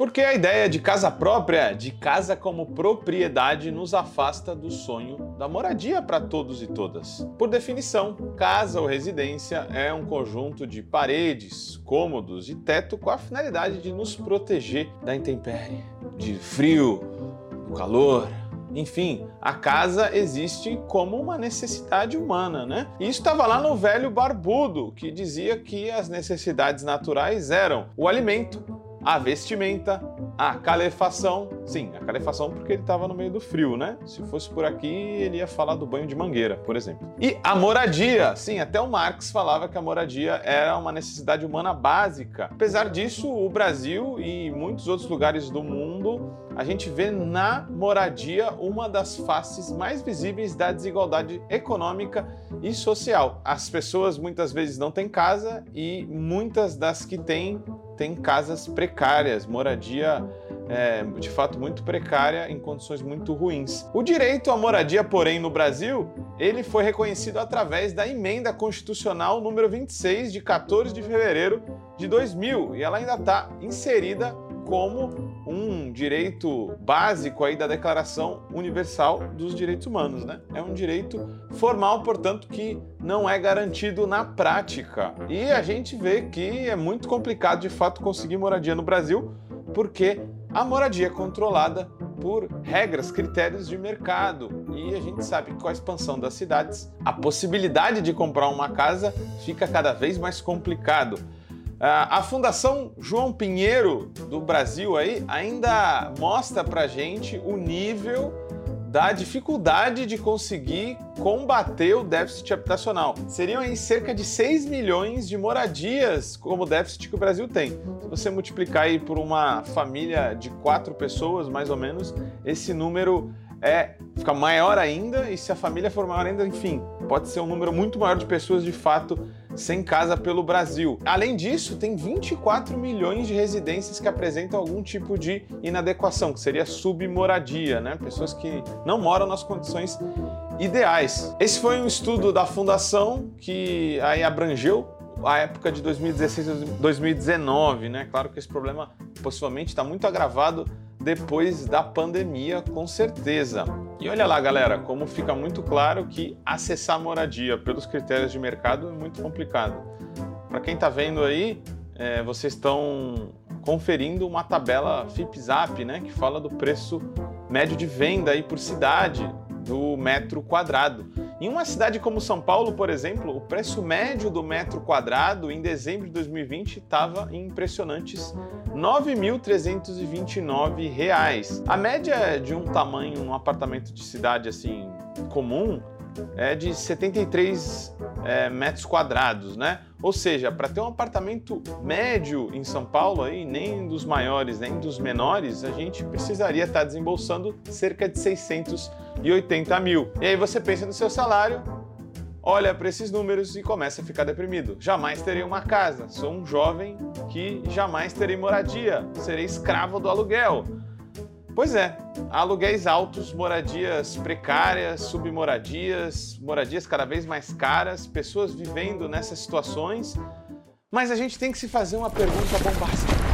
Porque a ideia de casa própria, de casa como propriedade, nos afasta do sonho da moradia para todos e todas. Por definição, casa ou residência é um conjunto de paredes, cômodos e teto com a finalidade de nos proteger da intempérie, de frio, do calor, enfim, a casa existe como uma necessidade humana, né? E isso estava lá no velho barbudo, que dizia que as necessidades naturais eram o alimento, a vestimenta, a calefação. Sim, a calefação porque ele estava no meio do frio, né? Se fosse por aqui, ele ia falar do banho de mangueira, por exemplo. E a moradia. Sim, até o Marx falava que a moradia era uma necessidade humana básica. Apesar disso, o Brasil e muitos outros lugares do mundo, a gente vê na moradia uma das faces mais visíveis da desigualdade econômica e social. As pessoas muitas vezes não têm casa e muitas das que têm têm casas precárias, moradia é, de fato muito precária em condições muito ruins. O direito à moradia, porém, no Brasil, ele foi reconhecido através da emenda constitucional número 26 de 14 de fevereiro de 2000 e ela ainda está inserida como um direito básico aí da Declaração Universal dos Direitos Humanos, né? É um direito formal, portanto, que não é garantido na prática. E a gente vê que é muito complicado de fato conseguir moradia no Brasil, porque a moradia é controlada por regras, critérios de mercado. E a gente sabe que com a expansão das cidades, a possibilidade de comprar uma casa fica cada vez mais complicado. Ah, a Fundação João Pinheiro do Brasil aí ainda mostra pra gente o nível da dificuldade de conseguir combater o déficit habitacional. Seriam aí cerca de 6 milhões de moradias como déficit que o Brasil tem. Se você multiplicar aí por uma família de quatro pessoas, mais ou menos, esse número é fica maior ainda e se a família for maior ainda, enfim, pode ser um número muito maior de pessoas de fato sem casa pelo Brasil. Além disso, tem 24 milhões de residências que apresentam algum tipo de inadequação, que seria submoradia, né? Pessoas que não moram nas condições ideais. Esse foi um estudo da fundação que aí abrangeu a época de 2016 e 2019, né? Claro que esse problema possivelmente está muito agravado depois da pandemia, com certeza. E olha lá, galera, como fica muito claro que acessar moradia pelos critérios de mercado é muito complicado. Para quem está vendo aí, é, vocês estão conferindo uma tabela FIPZAP, né, que fala do preço médio de venda aí por cidade do metro quadrado. Em uma cidade como São Paulo, por exemplo, o preço médio do metro quadrado em dezembro de 2020 estava em impressionantes R$ 9.329. A média de um tamanho, um apartamento de cidade assim comum, é de 73 é, metros quadrados, né? Ou seja, para ter um apartamento médio em São Paulo, aí, nem dos maiores nem dos menores, a gente precisaria estar tá desembolsando cerca de 680 mil. E aí você pensa no seu salário, olha para esses números e começa a ficar deprimido. Jamais terei uma casa, sou um jovem que jamais terei moradia, serei escravo do aluguel. Pois é, aluguéis altos, moradias precárias, submoradias, moradias cada vez mais caras, pessoas vivendo nessas situações. Mas a gente tem que se fazer uma pergunta bombástica.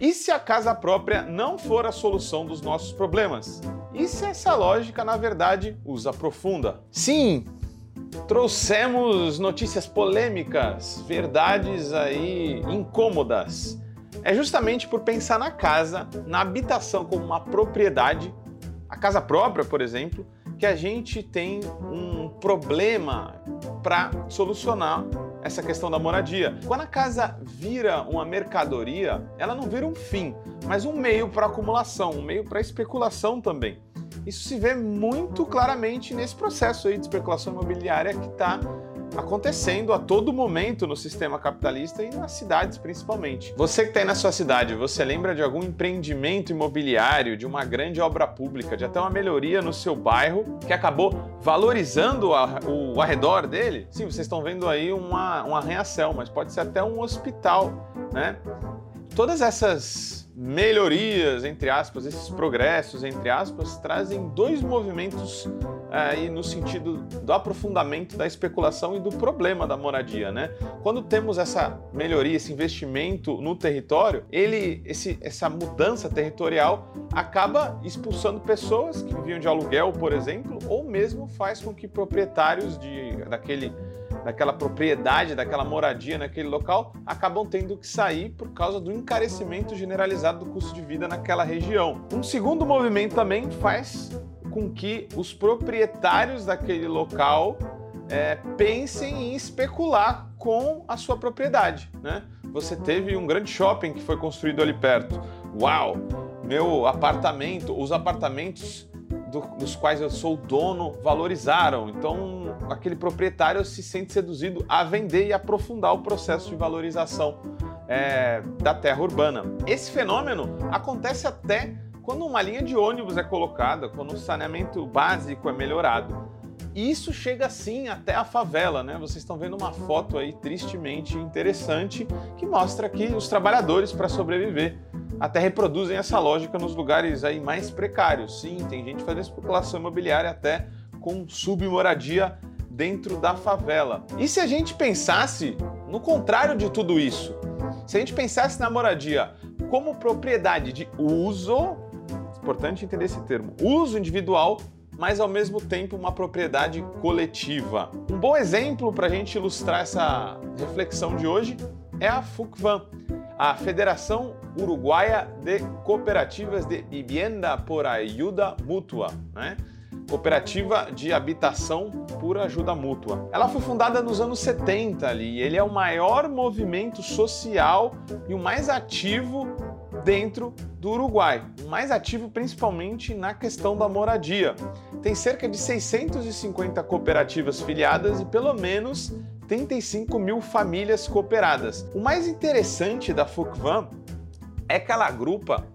E se a casa própria não for a solução dos nossos problemas? E se essa lógica, na verdade, os aprofunda? Sim, trouxemos notícias polêmicas, verdades aí incômodas é justamente por pensar na casa, na habitação como uma propriedade, a casa própria, por exemplo, que a gente tem um problema para solucionar essa questão da moradia. Quando a casa vira uma mercadoria, ela não vira um fim, mas um meio para acumulação, um meio para especulação também. Isso se vê muito claramente nesse processo aí de especulação imobiliária que está acontecendo a todo momento no sistema capitalista e nas cidades principalmente. Você que está aí na sua cidade, você lembra de algum empreendimento imobiliário, de uma grande obra pública, de até uma melhoria no seu bairro que acabou valorizando a, o arredor dele? Sim, vocês estão vendo aí uma, um arranha-céu, mas pode ser até um hospital, né? Todas essas melhorias, entre aspas, esses progressos, entre aspas, trazem dois movimentos aí no sentido do aprofundamento da especulação e do problema da moradia, né? Quando temos essa melhoria, esse investimento no território, ele, esse, essa mudança territorial acaba expulsando pessoas que viviam de aluguel, por exemplo, ou mesmo faz com que proprietários de, daquele daquela propriedade, daquela moradia naquele local, acabam tendo que sair por causa do encarecimento generalizado do custo de vida naquela região. Um segundo movimento também faz com que os proprietários daquele local é, pensem em especular com a sua propriedade. Né? Você teve um grande shopping que foi construído ali perto. Uau! Meu apartamento, os apartamentos do, dos quais eu sou dono valorizaram. Então, aquele proprietário se sente seduzido a vender e aprofundar o processo de valorização é, da terra urbana. Esse fenômeno acontece até quando uma linha de ônibus é colocada, quando o saneamento básico é melhorado. Isso chega sim até a favela, né? Vocês estão vendo uma foto aí tristemente interessante que mostra que os trabalhadores para sobreviver até reproduzem essa lógica nos lugares aí mais precários. Sim, tem gente fazendo especulação imobiliária até com submoradia dentro da favela. E se a gente pensasse no contrário de tudo isso? Se a gente pensasse na moradia como propriedade de uso importante entender esse termo. Uso individual, mas ao mesmo tempo uma propriedade coletiva. Um bom exemplo para a gente ilustrar essa reflexão de hoje é a FUCVAM, a Federação Uruguaia de Cooperativas de Vivienda por Ayuda Mútua, né? Cooperativa de Habitação por Ajuda Mútua. Ela foi fundada nos anos 70 ali, e ele é o maior movimento social e o mais ativo dentro do Uruguai, mais ativo principalmente na questão da moradia. Tem cerca de 650 cooperativas filiadas e pelo menos 35 mil famílias cooperadas. O mais interessante da FUCVAM é que ela agrupa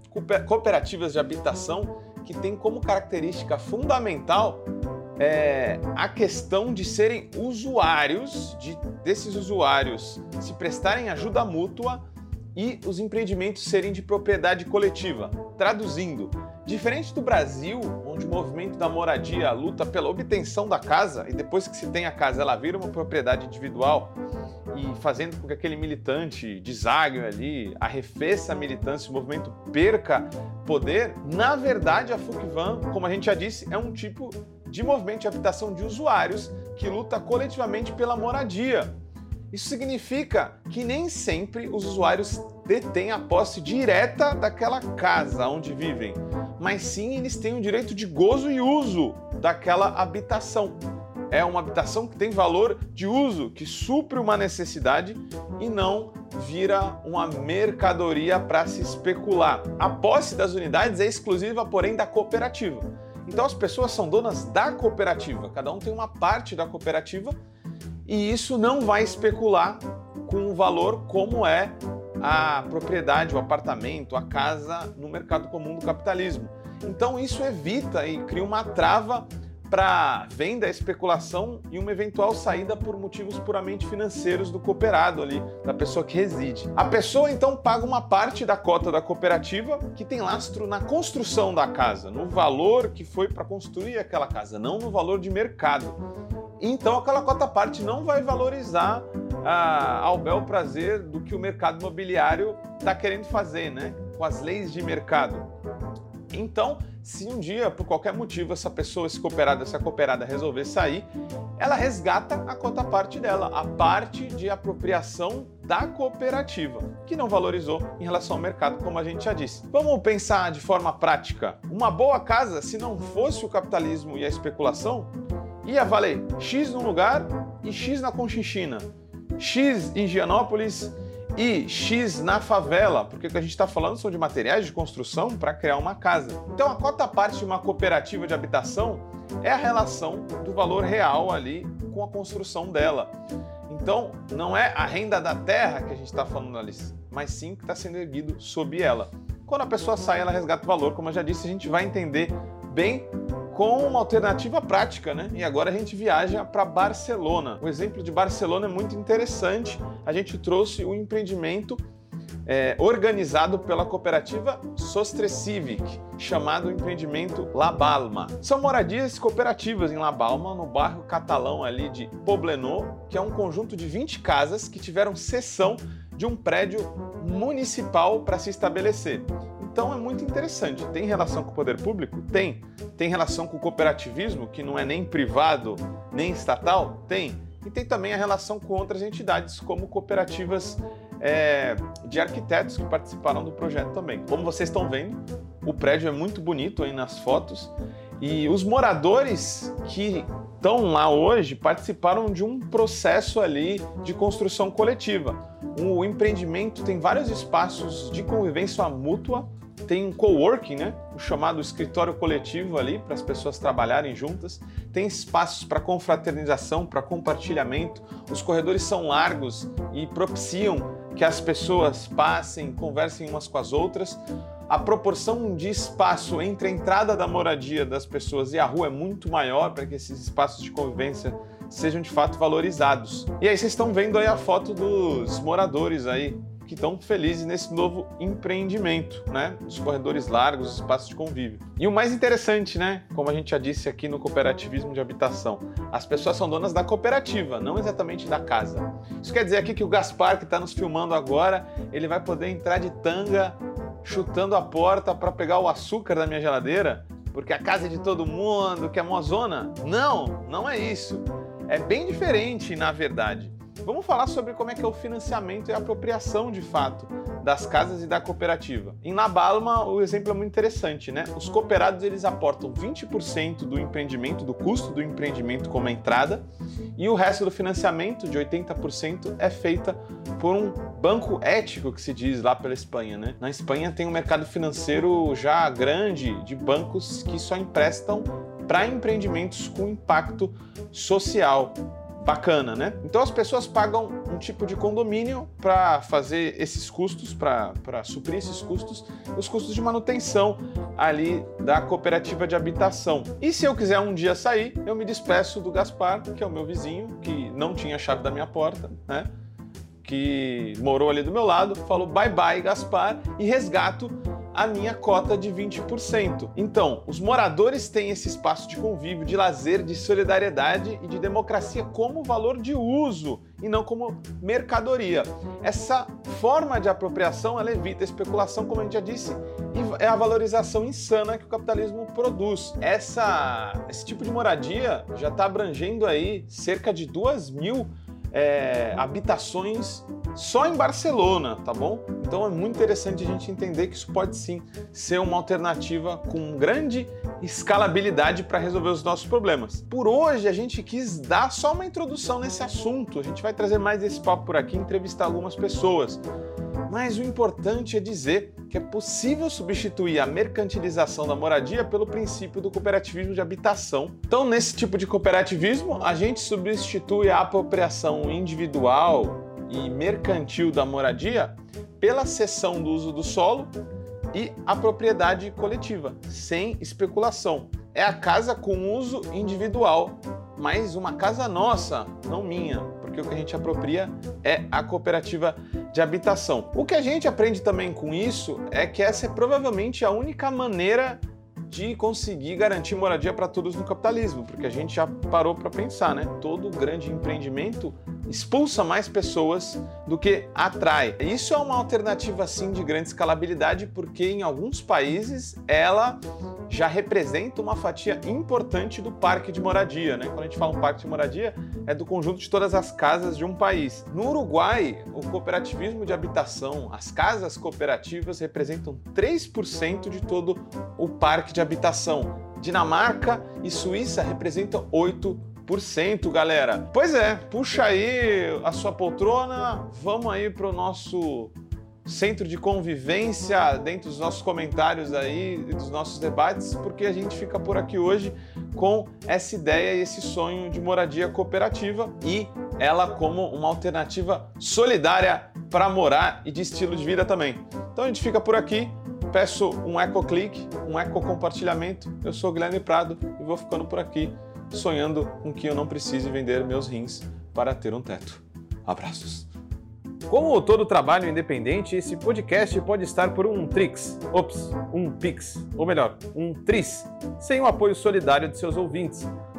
cooperativas de habitação que tem como característica fundamental é, a questão de serem usuários, de, desses usuários se prestarem ajuda mútua e os empreendimentos serem de propriedade coletiva. Traduzindo, diferente do Brasil, onde o movimento da moradia luta pela obtenção da casa e depois que se tem a casa ela vira uma propriedade individual e fazendo com que aquele militante desague ali, arrefeça a militância, o movimento perca poder, na verdade a FUCVAN, como a gente já disse, é um tipo de movimento de habitação de usuários que luta coletivamente pela moradia isso significa que nem sempre os usuários detêm a posse direta daquela casa onde vivem, mas sim eles têm o direito de gozo e uso daquela habitação. É uma habitação que tem valor de uso, que supre uma necessidade e não vira uma mercadoria para se especular. A posse das unidades é exclusiva, porém, da cooperativa. Então as pessoas são donas da cooperativa, cada um tem uma parte da cooperativa e isso não vai especular com o valor como é a propriedade, o apartamento, a casa no mercado comum do capitalismo. Então isso evita e cria uma trava para venda, especulação e uma eventual saída por motivos puramente financeiros do cooperado ali, da pessoa que reside. A pessoa então paga uma parte da cota da cooperativa que tem lastro na construção da casa, no valor que foi para construir aquela casa, não no valor de mercado. Então aquela cota parte não vai valorizar ah, ao bel prazer do que o mercado imobiliário está querendo fazer, né? Com as leis de mercado. Então, se um dia, por qualquer motivo, essa pessoa, esse cooperado, essa cooperada resolver sair, ela resgata a cota parte dela, a parte de apropriação da cooperativa, que não valorizou em relação ao mercado, como a gente já disse. Vamos pensar de forma prática. Uma boa casa, se não fosse o capitalismo e a especulação, ia valer X num lugar e X na Conchinchina, X em Gianópolis e X na favela, porque o que a gente está falando são de materiais de construção para criar uma casa. Então a cota parte de uma cooperativa de habitação é a relação do valor real ali com a construção dela. Então não é a renda da terra que a gente está falando ali, mas sim que está sendo erguido sob ela. Quando a pessoa sai, ela resgata o valor, como eu já disse, a gente vai entender bem com uma alternativa prática, né? E agora a gente viaja para Barcelona. O exemplo de Barcelona é muito interessante. A gente trouxe o empreendimento é, organizado pela cooperativa Sostre Civic, chamado empreendimento La Balma. São moradias cooperativas em La Balma, no bairro catalão ali de Poblenou, que é um conjunto de 20 casas que tiveram cessão de um prédio municipal para se estabelecer. Então é muito interessante. Tem relação com o poder público? Tem. Tem relação com o cooperativismo, que não é nem privado nem estatal? Tem. E tem também a relação com outras entidades, como cooperativas é, de arquitetos que participaram do projeto também. Como vocês estão vendo, o prédio é muito bonito aí nas fotos e os moradores que estão lá hoje participaram de um processo ali de construção coletiva. O empreendimento tem vários espaços de convivência mútua, tem um coworking, né? O chamado escritório coletivo ali para as pessoas trabalharem juntas. Tem espaços para confraternização, para compartilhamento. Os corredores são largos e propiciam que as pessoas passem, conversem umas com as outras. A proporção de espaço entre a entrada da moradia das pessoas e a rua é muito maior para que esses espaços de convivência sejam de fato valorizados. E aí vocês estão vendo aí a foto dos moradores aí que estão felizes nesse novo empreendimento, né? Os corredores largos, os espaços de convívio. E o mais interessante, né? Como a gente já disse aqui no cooperativismo de habitação, as pessoas são donas da cooperativa, não exatamente da casa. Isso quer dizer aqui que o Gaspar, que está nos filmando agora, ele vai poder entrar de tanga chutando a porta para pegar o açúcar da minha geladeira, porque a casa é de todo mundo, que é uma zona? Não, não é isso. É bem diferente, na verdade. Vamos falar sobre como é que é o financiamento e a apropriação de fato das casas e da cooperativa. Em Nabalma, o exemplo é muito interessante, né? Os cooperados eles aportam 20% do empreendimento, do custo do empreendimento como entrada, e o resto do financiamento, de 80%, é feita por um banco ético que se diz lá pela Espanha, né? Na Espanha tem um mercado financeiro já grande de bancos que só emprestam para empreendimentos com impacto social bacana, né? Então as pessoas pagam um tipo de condomínio para fazer esses custos, para suprir esses custos, os custos de manutenção ali da cooperativa de habitação. E se eu quiser um dia sair, eu me despeço do Gaspar, que é o meu vizinho, que não tinha chave da minha porta, né? Que morou ali do meu lado, falou bye bye, Gaspar, e resgato a minha cota de 20%. Então, os moradores têm esse espaço de convívio, de lazer, de solidariedade e de democracia como valor de uso e não como mercadoria. Essa forma de apropriação ela evita a especulação, como a gente já disse, e é a valorização insana que o capitalismo produz. Essa, esse tipo de moradia já está abrangendo aí cerca de 2 mil é, habitações só em Barcelona, tá bom? Então é muito interessante a gente entender que isso pode sim ser uma alternativa com grande escalabilidade para resolver os nossos problemas. Por hoje a gente quis dar só uma introdução nesse assunto. A gente vai trazer mais esse papo por aqui, entrevistar algumas pessoas. Mas o importante é dizer que é possível substituir a mercantilização da moradia pelo princípio do cooperativismo de habitação. Então, nesse tipo de cooperativismo, a gente substitui a apropriação individual e mercantil da moradia pela cessão do uso do solo e a propriedade coletiva, sem especulação. É a casa com uso individual, mas uma casa nossa, não minha, porque o que a gente apropria é a cooperativa de habitação. O que a gente aprende também com isso é que essa é provavelmente a única maneira de conseguir garantir moradia para todos no capitalismo, porque a gente já parou para pensar, né? Todo grande empreendimento expulsa mais pessoas do que atrai. Isso é uma alternativa sim de grande escalabilidade, porque em alguns países ela já representa uma fatia importante do parque de moradia, né? Quando a gente fala um parque de moradia, é do conjunto de todas as casas de um país. No Uruguai, o cooperativismo de habitação, as casas cooperativas representam 3% de todo o parque de habitação. Dinamarca e Suíça representam 8%, galera. Pois é, puxa aí a sua poltrona, vamos aí para o nosso centro de convivência dentro dos nossos comentários aí dos nossos debates, porque a gente fica por aqui hoje com essa ideia e esse sonho de moradia cooperativa e ela como uma alternativa solidária para morar e de estilo de vida também. Então a gente fica por aqui. Peço um eco clique, um eco compartilhamento. Eu sou o Guilherme Prado e vou ficando por aqui, sonhando com que eu não precise vender meus rins para ter um teto. Abraços. Como todo trabalho independente, esse podcast pode estar por um Trix, ops, um Pix, ou melhor, um Tris, sem o apoio solidário de seus ouvintes.